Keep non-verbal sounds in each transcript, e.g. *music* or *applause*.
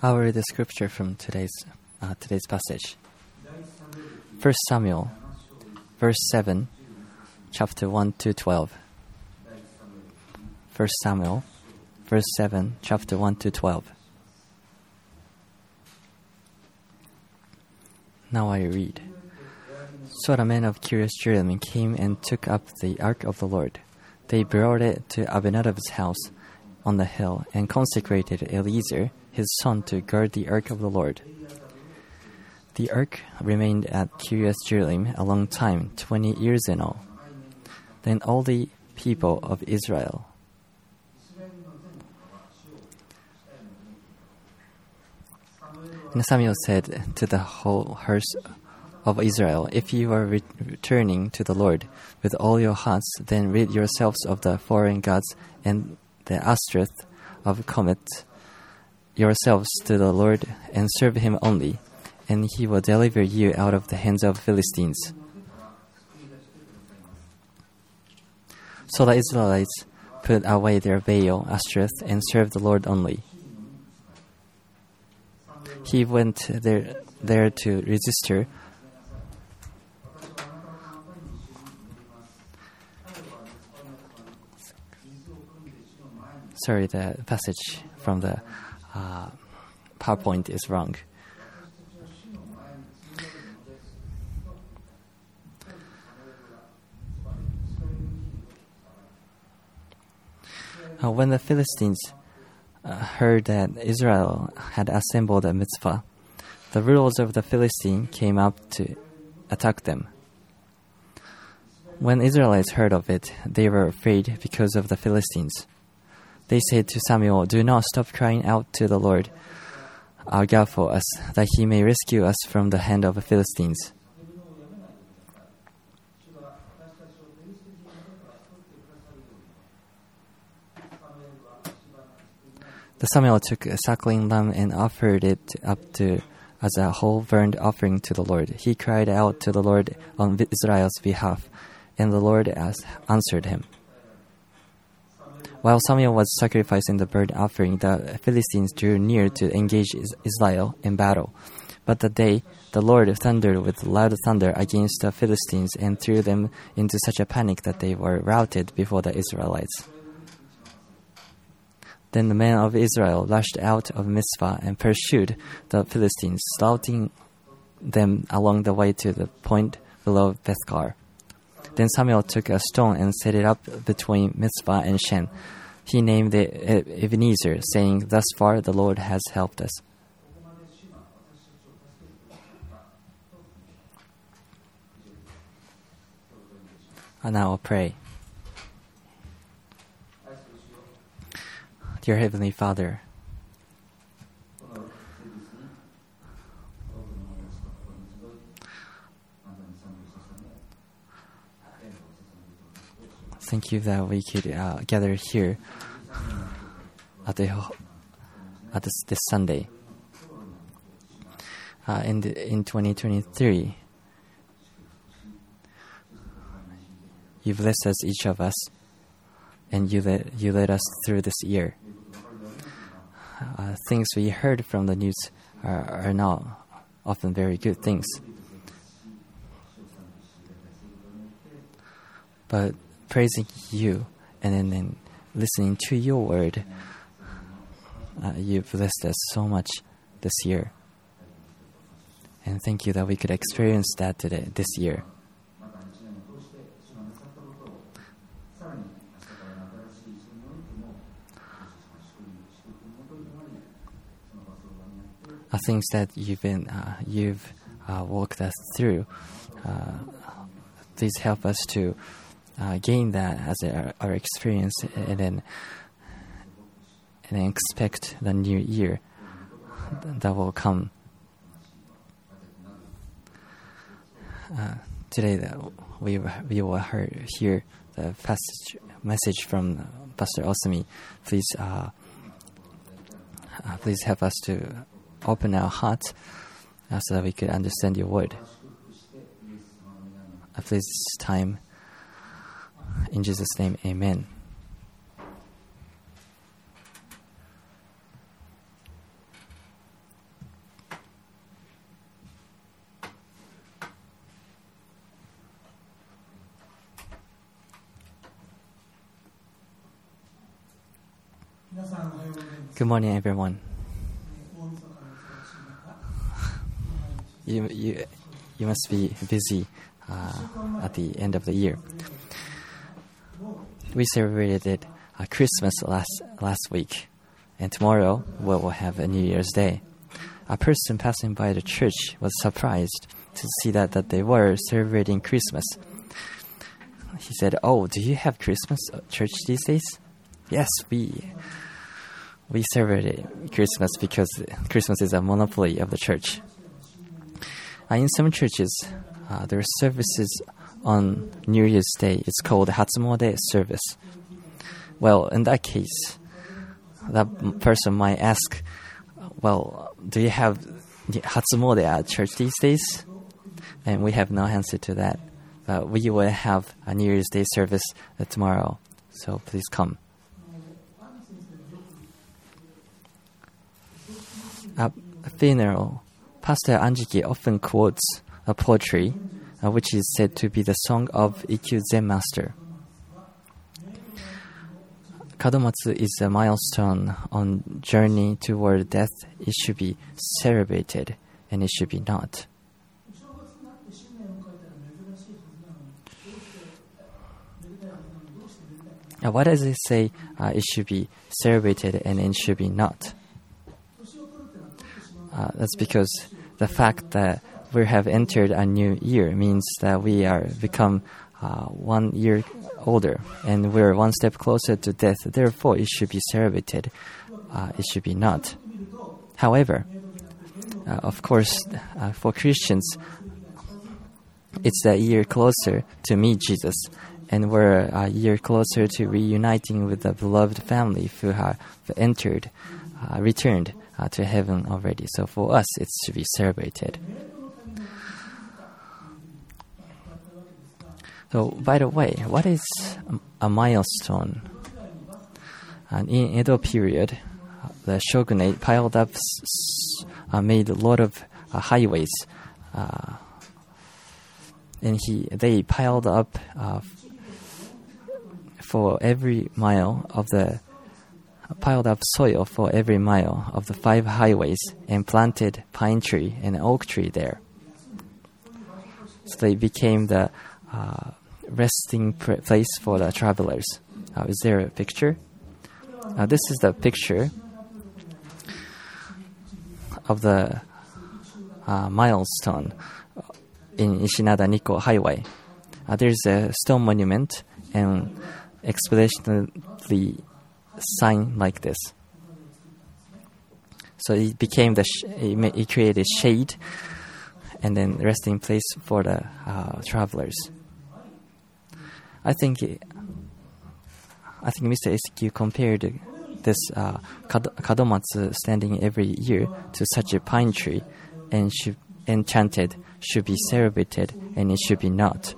I will read the scripture from today's uh, today's passage. 1 Samuel, verse 7, chapter 1 to 12. 1 Samuel, verse 7, chapter 1 to 12. Now I read. So the men of Kiriath Jearim came and took up the ark of the Lord. They brought it to Abinadab's house on the hill and consecrated Eleazar, his son, to guard the ark of the Lord. The ark remained at Kiriath Jearim a long time, twenty years in all. Then all the people of Israel And Samuel said to the whole host of Israel, If you are re- returning to the Lord with all your hearts, then rid yourselves of the foreign gods and the Ashtoreth of Commit yourselves to the Lord and serve him only, and he will deliver you out of the hands of Philistines. So the Israelites put away their Baal, Ashtoreth, and served the Lord only. He went there, there to register Sorry, the passage from the uh, PowerPoint is wrong. Uh, when the Philistines uh, heard that Israel had assembled a Mizpah, the rulers of the Philistine came up to attack them. When Israelites heard of it, they were afraid because of the Philistines. They said to Samuel, Do not stop crying out to the Lord our God for us, that he may rescue us from the hand of the Philistines. The Samuel took a suckling lamb and offered it up to as a whole burnt offering to the Lord. He cried out to the Lord on Israel's behalf, and the Lord answered him. While Samuel was sacrificing the burnt offering, the Philistines drew near to engage Israel in battle. But that day the Lord thundered with loud thunder against the Philistines and threw them into such a panic that they were routed before the Israelites. Then the men of Israel rushed out of Mizpah and pursued the Philistines, slaughtering them along the way to the point below Beth Car. Then Samuel took a stone and set it up between Mizpah and Shen. He named it Ebenezer, saying, Thus far the Lord has helped us. And now I'll pray. Dear Heavenly Father, thank you that we could uh, gather here at, the, at this, this Sunday. Uh, in, the, in 2023, you blessed us, each of us, and you led, you led us through this year. Uh, things we heard from the news are, are not often very good things. But praising you and then, then listening to your word, uh, you've blessed us so much this year. And thank you that we could experience that today, this year. Uh, things that you've been uh, you've uh, walked us through. Uh, please help us to uh, gain that as our, our, experience, and then and then expect the new year that will come. Uh, today, we we will hear the passage message from Pastor Osumi. Please, please help us to open our hearts uh, so that we could understand your word. I please this time. In Jesus' name, amen. Good morning, everyone. *laughs* You, you, you must be busy uh, at the end of the year. We celebrated uh, Christmas last last week, and tomorrow we will have a New Year's Day. A person passing by the church was surprised to see that, that they were celebrating Christmas. He said, "Oh, do you have Christmas church these days?" Yes, we we celebrate Christmas because Christmas is a monopoly of the church. Uh, in some churches, uh, there are services on New Year's Day. It's called Hatsumode service. Well, in that case, that person might ask, "Well, do you have Hatsumode at church these days?" And we have no answer to that. But we will have a New Year's Day service uh, tomorrow, so please come. At a funeral, Pastor Anjiki often quotes a poetry uh, which is said to be the song of Ikkyu Zen Master. Kadomatsu is a milestone on journey toward death. It should be celebrated and it should be not. Uh, why does it say uh, it should be celebrated and it should be not? Uh, that's because the fact that we have entered a new year means that we are become uh, one year older and we're one step closer to death. Therefore, it should be celebrated. Uh, it should be not. However, uh, of course, uh, for Christians, it's a year closer to meet Jesus, and we're a year closer to reuniting with the beloved family who have entered, uh, returned uh, to heaven already. So for us, it should be celebrated. So, by the way, what is a milestone? And in Edo period, the shogunate piled up, uh, made a lot of uh, highways, uh, and he they piled up uh, for every mile of the piled up soil for every mile of the five highways and planted pine tree and oak tree there. So they became the uh, resting place for the travelers. Uh, is there a picture? Uh, this is the picture of the uh, milestone in Ishinada Nikko Highway. Uh, there's a stone monument and expeditionally sign like this. So it became the it created shade and then resting place for the uh, travelers. I think I think Mr. Ikkyu compared this uh, kadomatsu standing every year to such a pine tree, and should, enchanted should be celebrated, and it should be not.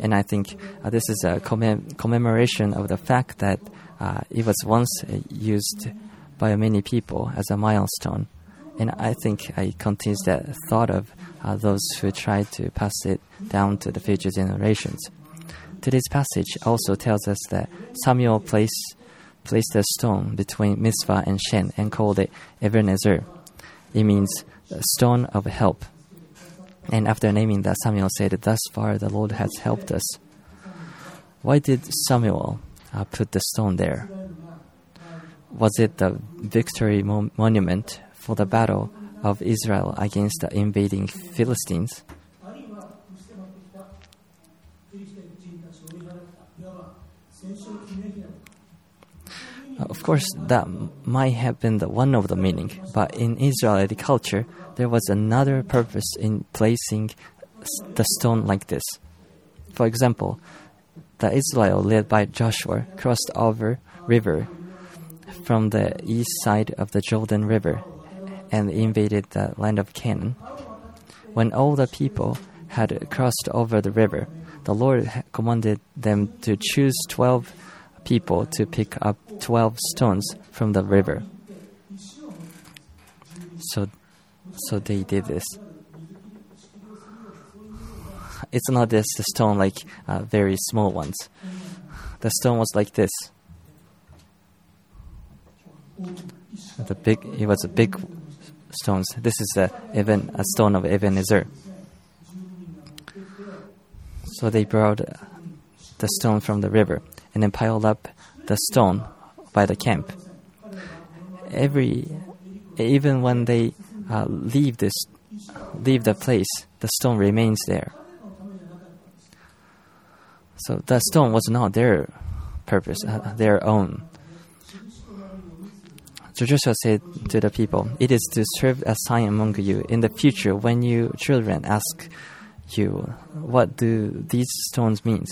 And I think uh, this is a commem- commemoration of the fact that uh, it was once used by many people as a milestone. And I think it contains that thought of uh, those who try to pass it down to the future generations. Today's passage also tells us that Samuel placed, placed a stone between Mizpah and Shen and called it Ebenezer. It means stone of help. And after naming that, Samuel said, Thus far the Lord has helped us. Why did Samuel uh, put the stone there? Was it the victory mo- monument for the battle of Israel against the invading Philistines? Of course, that might have been the one of the meaning, but in Israeli culture, there was another purpose in placing the stone like this. For example, the Israel led by Joshua crossed over river from the east side of the Jordan River and invaded the land of Canaan. When all the people had crossed over the river, the Lord commanded them to choose 12 people to pick up 12 stones from the river. So, so they did this. It's not this stone like uh, very small ones. The stone was like this. The big, it was a big stones. This is a even a stone of Ebenezer. So they brought the stone from the river and then piled up the stone by the camp. Every, even when they uh, leave this, leave the place, the stone remains there. So the stone was not their purpose, uh, their own. So Joshua said to the people, It is to serve a sign among you. In the future, when you children ask you, What do these stones mean?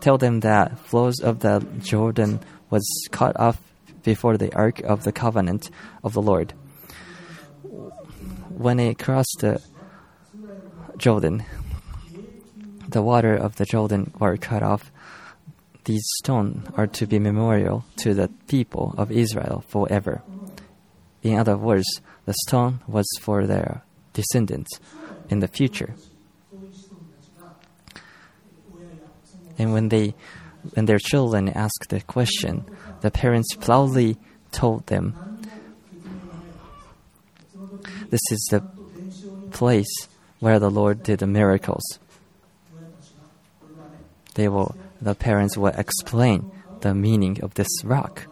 Tell them that flows of the Jordan was cut off before the ark of the covenant of the Lord. When it crossed the Jordan, the water of the Jordan were cut off. These stones are to be memorial to the people of Israel forever. In other words, the stone was for their descendants in the future. And when they when their children asked the question, the parents proudly told them, This is the place where the Lord did the miracles. They will the parents will explain the meaning of this rock.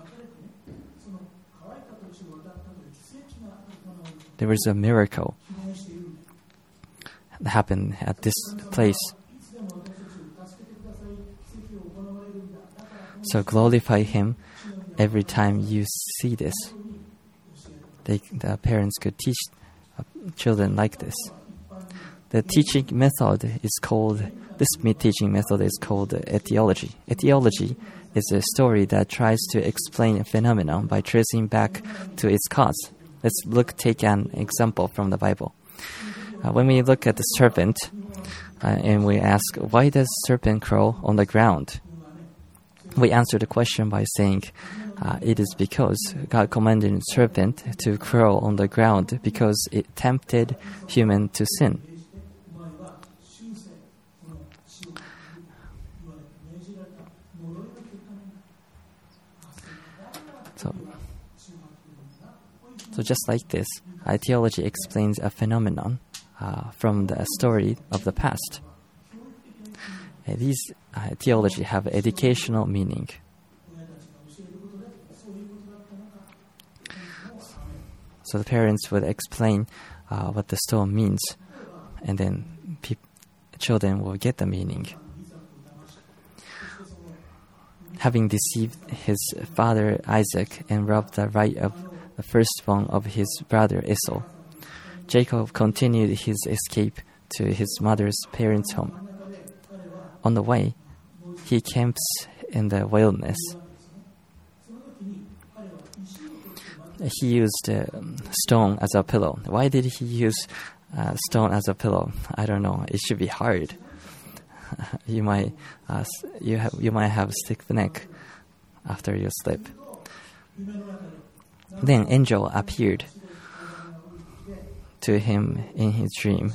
There was a miracle that happened at this place. So glorify Him every time you see this. They, the parents could teach children like this. The teaching method is called, this teaching method is called etiology. Etiology is a story that tries to explain a phenomenon by tracing back to its cause. Let's look, take an example from the Bible. Uh, when we look at the serpent uh, and we ask, why does serpent crawl on the ground? We answer the question by saying, uh, it is because God commanded the serpent to crawl on the ground because it tempted human to sin. So, so just like this, etiology explains a phenomenon uh, from the story of the past. Uh, these theology have educational meaning. So the parents would explain uh, what the stone means, and then pe- children will get the meaning. Having deceived his father Isaac and robbed the right of the firstborn of his brother Esau, Jacob continued his escape to his mother's parents' home. On the way, he camps in the wilderness. He used uh, stone as a pillow. Why did he use uh, stone as a pillow? I don't know. It should be hard. *laughs* you might uh, you have you might have stiff neck after you sleep. Then angel appeared to him in his dream,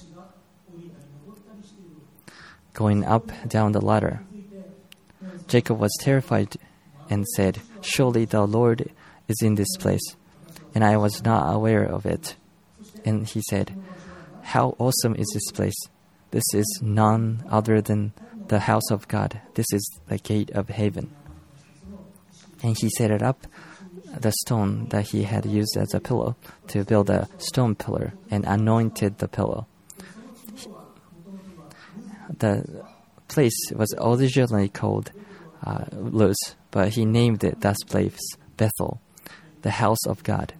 going up down the ladder. Jacob was terrified and said, Surely the Lord is in this place, and I was not aware of it. And he said, How awesome is this place! This is none other than the house of God. This is the gate of heaven. And he set it up the stone that he had used as a pillow to build a stone pillar and anointed the pillow. The place was originally called uh, Luz, but he named it that place Bethel, the house of God.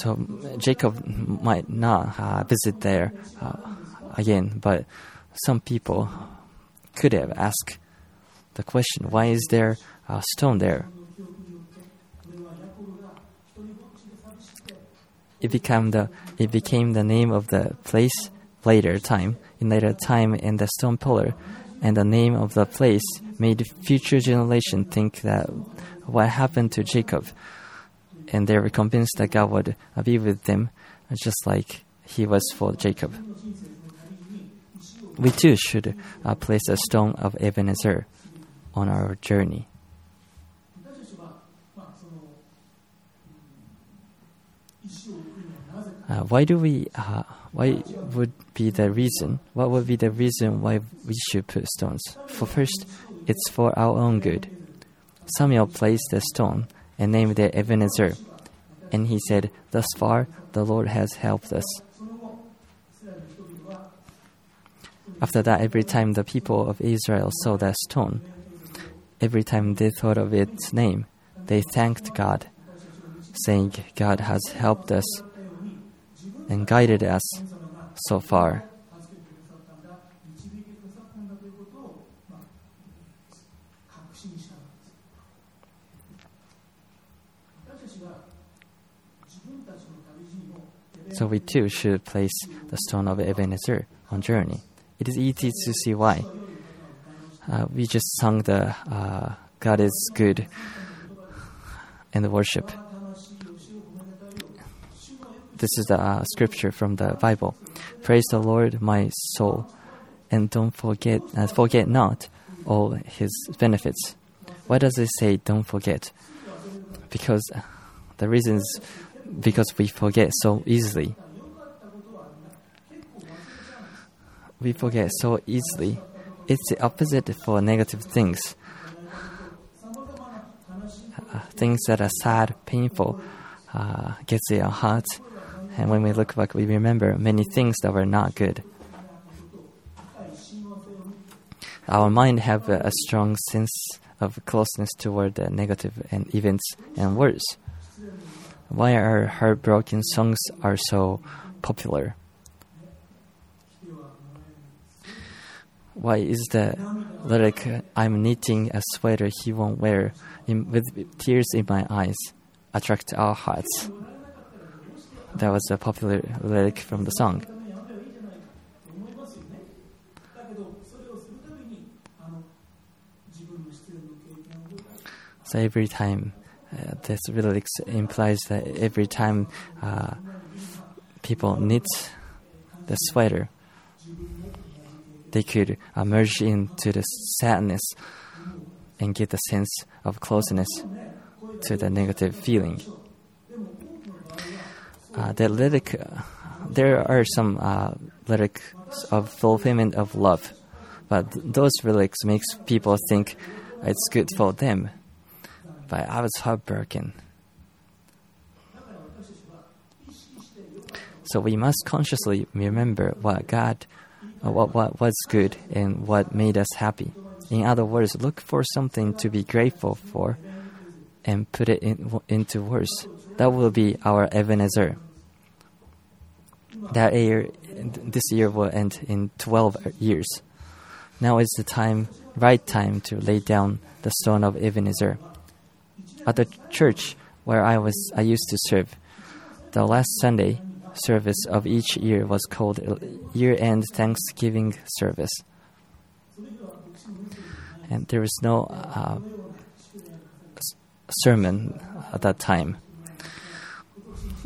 So Jacob might not uh, visit there uh, again, but some people could have asked the question, why is there a stone there? It became the it became the name of the place later time in later time in the stone pillar, and the name of the place made future generation think that what happened to Jacob, and they were convinced that God would be with them, just like He was for Jacob. we too should uh, place a stone of Ebenezer on our journey. Uh, why do we? Uh, why would be the reason? What would be the reason why we should put stones? For first, it's for our own good. Samuel placed the stone and named it Ebenezer, and he said, "Thus far, the Lord has helped us." After that, every time the people of Israel saw that stone, every time they thought of its name, they thanked God, saying, "God has helped us." and guided us so far. So we too should place the stone of Ebenezer on journey. It is easy to see why. Uh, we just sung the uh, God is good and the worship. This is the uh, scripture from the Bible. Praise the Lord, my soul, and don't forget, uh, forget not all His benefits. Why does it say don't forget? Because uh, the reason is because we forget so easily. We forget so easily. It's the opposite for negative things. Uh, things that are sad, painful, uh, gets in our heart, and when we look back, we remember many things that were not good. Our mind have a, strong sense of closeness toward the negative and events and words. Why are heartbroken songs are so popular? Why is the lyric "I'm knitting a sweater he won't wear" in, with tears in my eyes attract our hearts? that was a popular lyric from the song. So every time, uh, this lyric implies that every time uh, people knit the sweater, they could uh, merge into the sadness and get the sense of closeness to the negative feeling. Uh, the lyric, there are some uh, lyrics of fulfillment of love, but th- those lyrics makes people think it's good for them. But I was heartbroken. So we must consciously remember what God, uh, what what was good and what made us happy. In other words, look for something to be grateful for, and put it in, into words. That will be our Ebenezer. That year, this year will end in 12 years. Now is the time, right time to lay down the stone of Ebenezer. At the church where I was, I used to serve. The last Sunday service of each year was called year-end Thanksgiving service, and there was no uh, sermon at that time.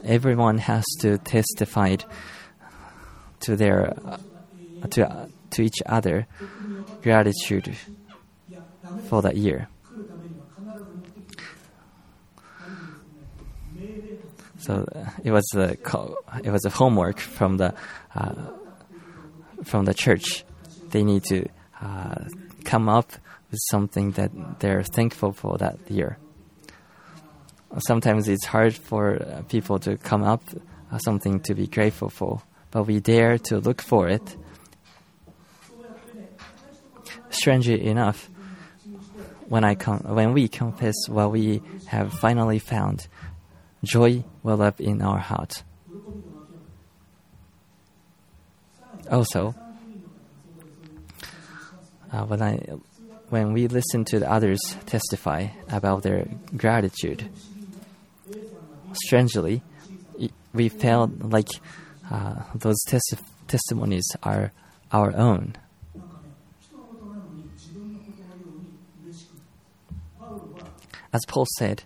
Everyone has to testify to their to to each other gratitude for that year. So it was a it was a homework from the uh, from the church. They need to uh, come up with something that they're thankful for that year. Sometimes it's hard for uh, people to come up uh, something to be grateful for, but we dare to look for it. Strangely enough, when I com- when we confess what we have finally found, joy well up in our heart. Also, uh, when I when we listen to the others testify about their gratitude, strangely, we felt like uh, those testi- testimonies are our own. As Paul said,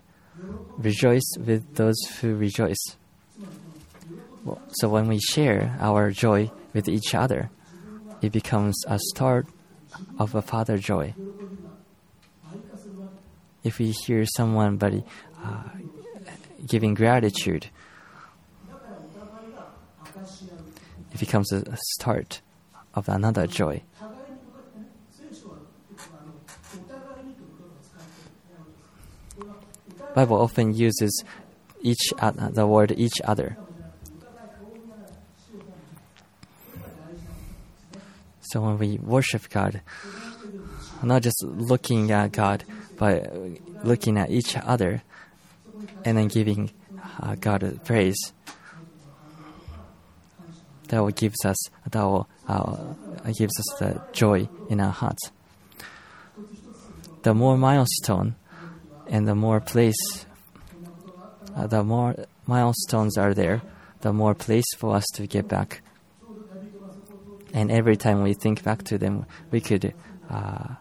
rejoice with those who rejoice. So when we share our joy with each other, it becomes a start of a father joy. If we hear somebody uh, giving gratitude, it becomes a start of another joy. Bible often uses each other, the word each other. So when we worship God, not just looking at God, but looking at each other, and then giving uh, God praise. That will gives us that will uh, gives us the joy in our hearts. The more milestone and the more place, uh, the more milestones are there, the more place for us to get back. And every time we think back to them, we could uh,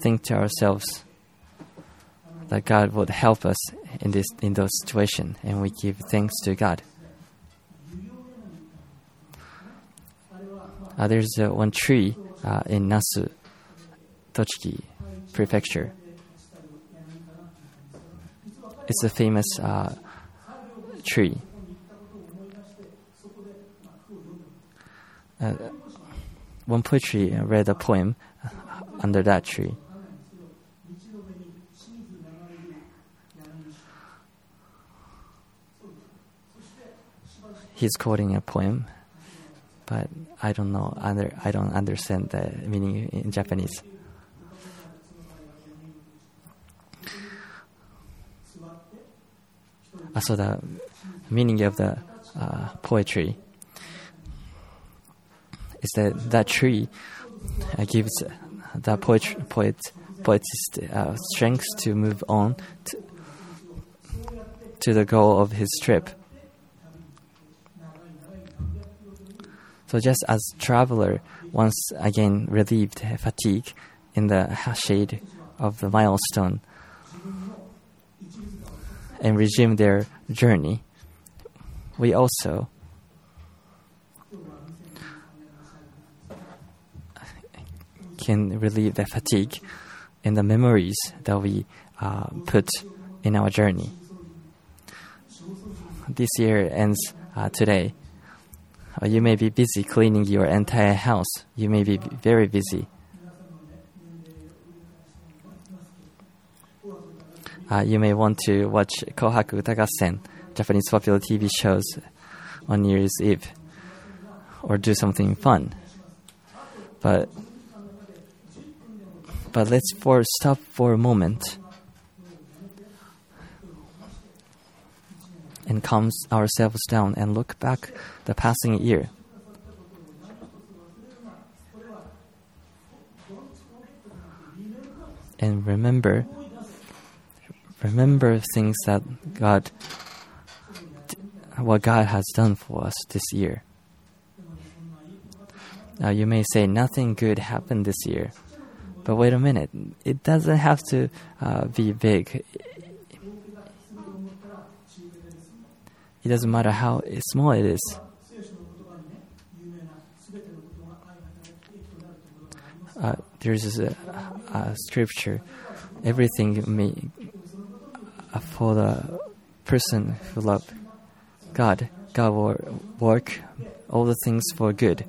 think to ourselves that God would help us in this in those situations, and we give thanks to God. Uh, there's uh, one tree uh, in Nasu, Tochigi Prefecture. It's a famous uh, tree. Uh, one poetry read a poem under that tree. He's quoting a poem, but I don't know. I don't understand the meaning in Japanese. Uh, so the meaning of the uh, poetry is that that tree uh, gives the poet poet poet's uh, strength to move on to, to the goal of his trip. So just as traveler once again relieved fatigue in the shade of the milestone and resume their journey, we also can relieve the fatigue in the memories that we uh, put in our journey. This year ends uh, today. Uh, you may be busy cleaning your entire house. You may be very busy. Uh, you may want to watch Kohaku Utagassen, Japanese popular TV shows, on New Year's Eve, or do something fun. But but let's for stop for a moment and calm ourselves down and look back the passing year. And remember remember things that God what God has done for us this year. Now you may say nothing good happened this year. But wait a minute, it doesn't have to uh, be big. It doesn't matter how small it is. Uh, there's a, a, scripture. Everything may, uh, for the person who love God, God will work all the things for good.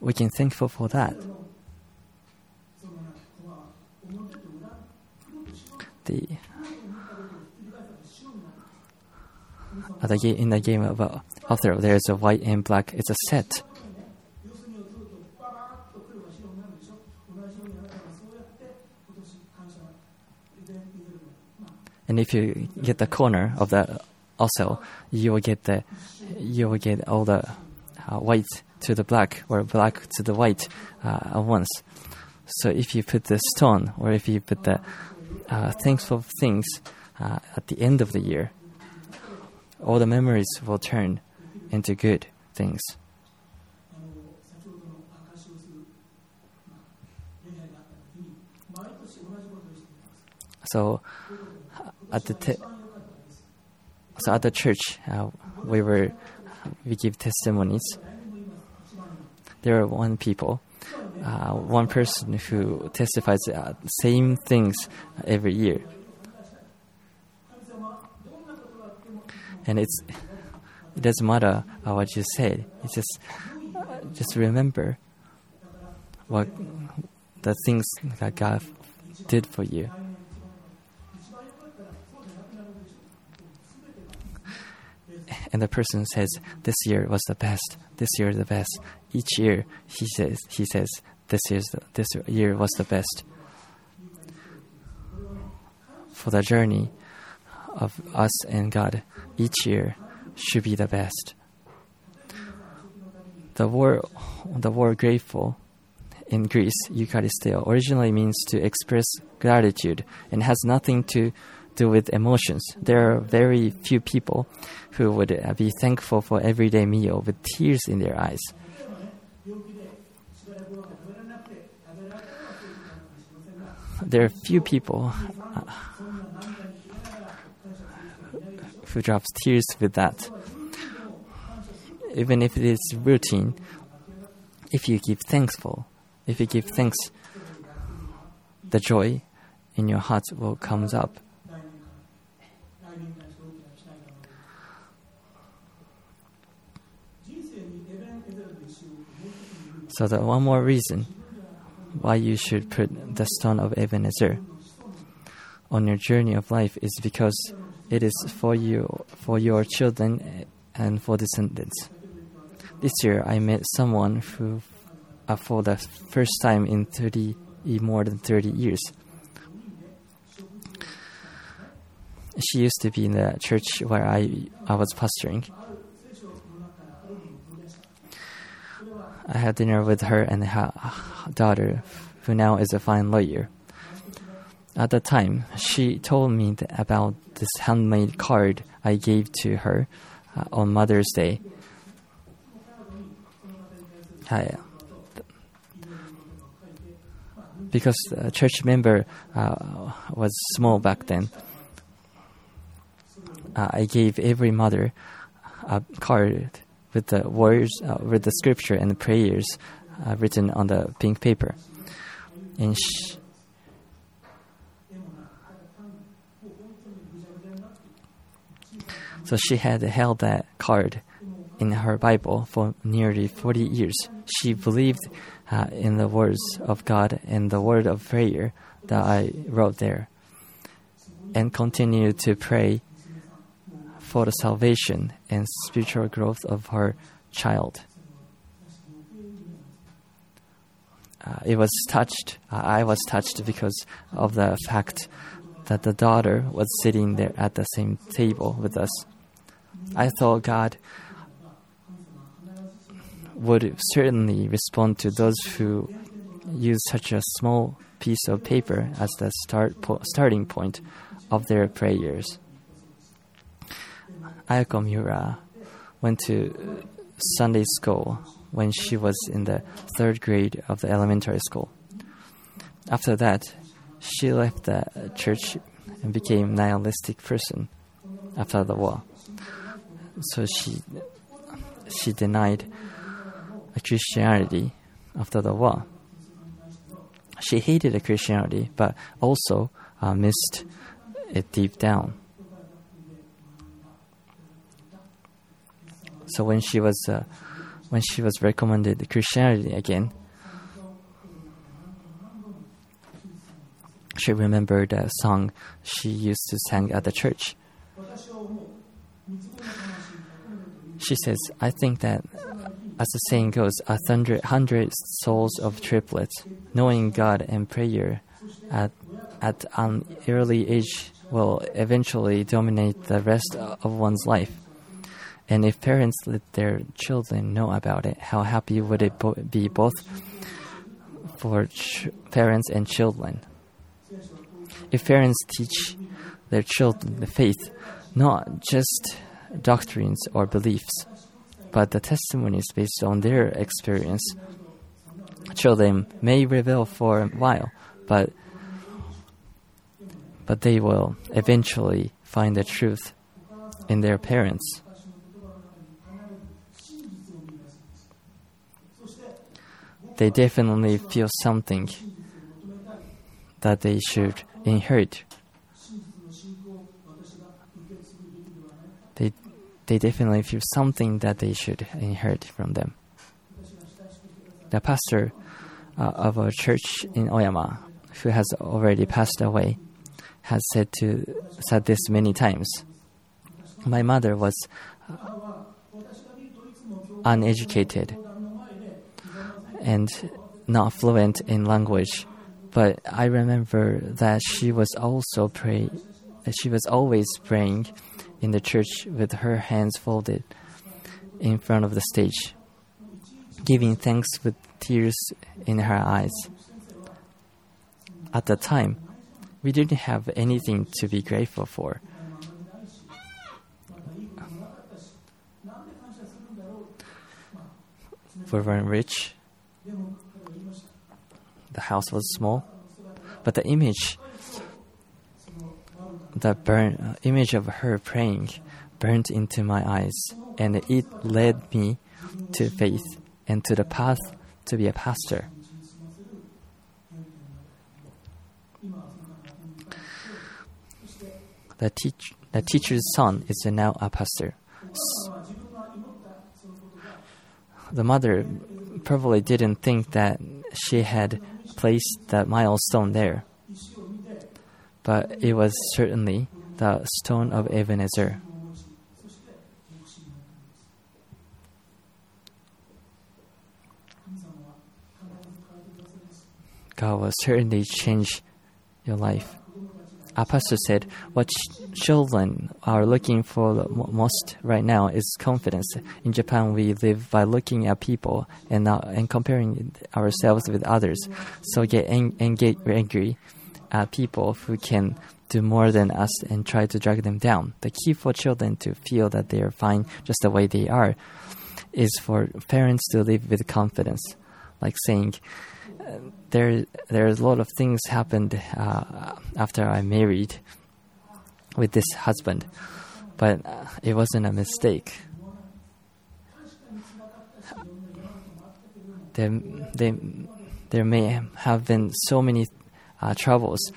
We can thankful for that. the the in the game of uh, Othello, there's a white and black. It's a set. And if you get the corner of the also, you will get the you will get all the uh, white to the black or black to the white uh, at once. So if you put the stone or if you put the uh, thankful things uh, at the end of the year, all the memories will turn into good things. So at the te- so at the church, uh, we were we give testimonies, there are one people, uh, one person who testifies uh, same things every year, and it's it doesn't matter what you said. It's just just remember what the things that God did for you. And the person says, "This year was the best. This year the best." Each year, he says, "He says this year's this year was the best." For the journey of us and God, each year should be the best. The word, the word grateful in Greece, Eucharisteo, originally means to express gratitude and has nothing to do with emotions. There are very few people who would uh, be thankful for everyday meal with tears in their eyes. There are few people uh, who drops tears with that. Even if it is routine, if you give thankful, if you give thanks, the joy in your heart will comes up. So the one more reason why you should put the stone of Ebenezer on your journey of life is because it is for you, for your children, and for descendants. This year, I met someone who, uh, for the first time in 30, more than 30 years, she used to be in the church where I, I was pastoring. I had dinner with her and her daughter, who now is a fine lawyer. At the time, she told me about this handmade card I gave to her uh, on Mother's Day. I, because the church member uh, was small back then, uh, I gave every mother a card with the words, uh, with the scripture and the prayers uh, written on the pink paper. And sh- so she had held that card in her Bible for nearly 40 years. She believed uh, in the words of God and the word of prayer that I wrote there, and continued to pray for the salvation and spiritual growth of her child. Uh, it was touched. Uh, I was touched because of the fact that the daughter was sitting there at the same table with us. I thought God would certainly respond to those who use such a small piece of paper as the start po- starting point of their prayers. Ayako Miura went to Sunday school when she was in the third grade of the elementary school. After that, she left the church and became a nihilistic person after the war. So she she denied Christianity after the war. She hated Christianity, but also uh, missed it deep down. So when she was uh, when she was recommended Christianity again, she remembered a song she used to sing at the church. She says, "I think that." As the saying goes, a hundred, hundred souls of triplets, knowing God and prayer at, at an early age will eventually dominate the rest of one's life. And if parents let their children know about it, how happy would it bo- be both for parents and children? If parents teach their children the faith, not just doctrines or beliefs, but the testimonies based on their experience, children may rebel for a while, but but they will eventually find the truth in their parents. they definitely feel something that they should inherit. They, definitely feel something that they should inherit from them. The pastor uh, of a church in Oyama, who has already passed away, has said to said this many times. My mother was uneducated and not fluent in language, but I remember that she was also pray. She was always praying in the church with her hands folded in front of the stage, giving thanks with tears in her eyes. At the time, we didn't have anything to be grateful for. We weren't rich. The house was small, but the image, the uh, image of her praying, burned into my eyes, and it led me to faith and to the path to be a pastor. The, teach, the teacher's son is now a pastor. The mother probably didn't think that she had placed that milestone there, but it was certainly the stone of Ebenezer. God will certainly change your life. Apostle said, What ch- children are looking for most right now is confidence. In Japan, we live by looking at people and, not, and comparing ourselves with others. So get, and get angry at people who can do more than us and try to drag them down. The key for children to feel that they are fine just the way they are is for parents to live with confidence. Like saying, there there's a lot of things happened uh, after I married with this husband, but uh, it wasn't a mistake. There, there, there may have been so many uh, troubles,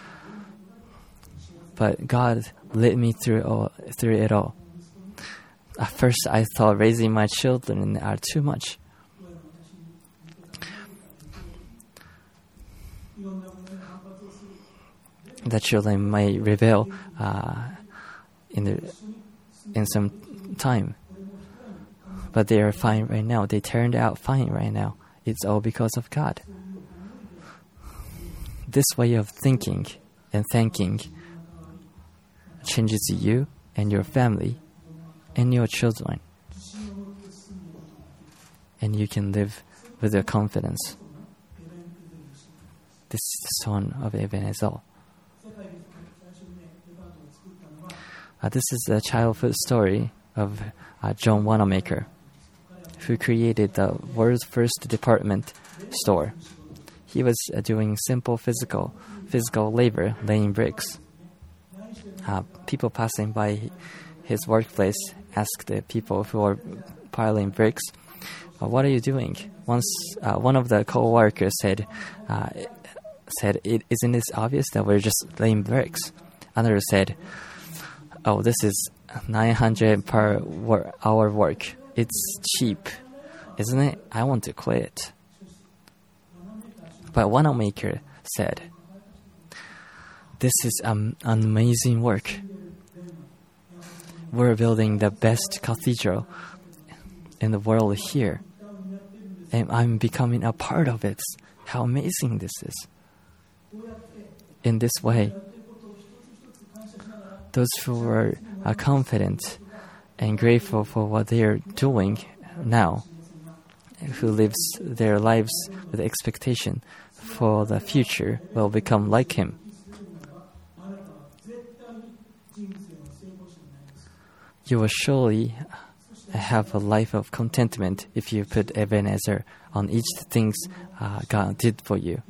but God led me through all, through it all. At first, I thought raising my children are too much. the children may rebel uh, in the in some time, but they are fine right now. They turned out fine right now. It's all because of God. This way of thinking and thanking changes you and your family and your children, and you can live with your confidence. This is the son of Ebenezer. Uh, this is a childhood story of uh, John Wanamaker, who created the world's first department store. He was uh, doing simple physical physical labor, laying bricks. Uh, people passing by his workplace asked the people who were piling bricks, uh, "What are you doing?" Once uh, one of the co-workers said, "said it isn't this obvious that we're just laying bricks?" Another said, "Oh, this is 900 per hour work. It's cheap, isn't it? I want to quit." But Wanamaker said, "This is um, an amazing work. We're building the best cathedral in the world here, and I'm becoming a part of it. How amazing this is!" In this way, those who are uh, confident and grateful for what they are doing now, who lives their lives with expectation for the future, will become like him. You will surely have a life of contentment if you put Ebenezer on each things uh, God did for you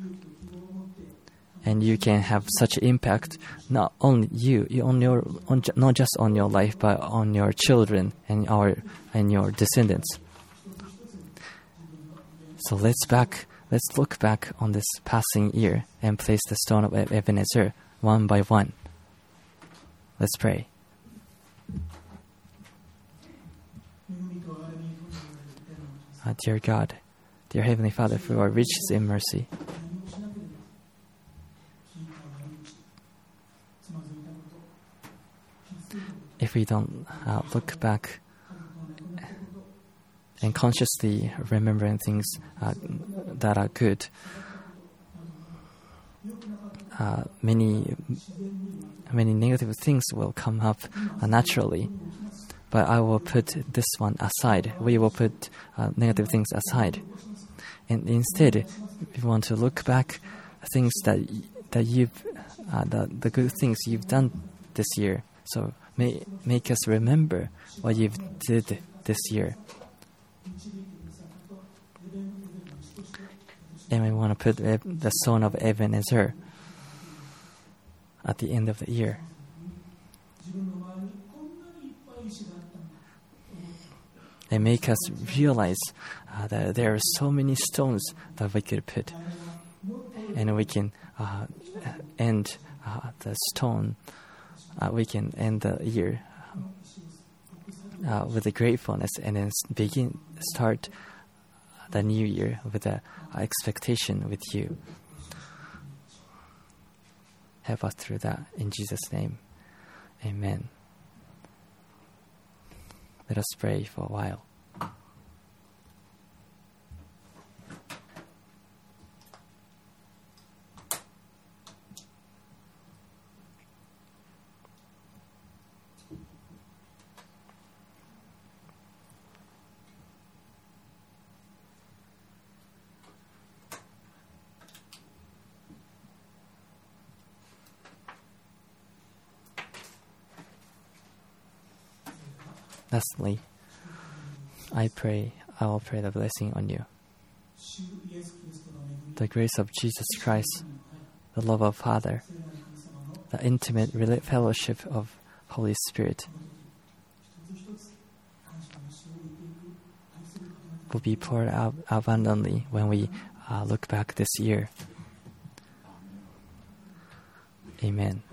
and you can have such impact not only you, on your on, not just on your life but on your children and our and your descendants so let's back Let's look back on this passing year and place the stone of Ebenezer one by one. Let's pray. Uh, dear God, dear Heavenly Father, for our riches in mercy, if we don't uh, look back and consciously remembering things uh, that are good, uh, many many negative things will come up uh, naturally. But I will put this one aside. We will put uh, negative things aside, and instead, we want to look back things that that you've uh, the the good things you've done this year. So may, make us remember what you've did this year. and we want to put the son of Ebenezer at the end of the year. They make us realize uh, that there are so many stones that we could put, and we can uh, end uh, the stone. Uh, we can end the year uh, with the gratefulness, and then begin start the new year with a uh, expectation with you. Help us through that in Jesus' name, Amen. Let us pray for a while. I pray, I will pray the blessing on you. The grace of Jesus Christ, the love of Father, the intimate fellowship of Holy Spirit will be poured out abundantly when we uh, look back this year. Amen.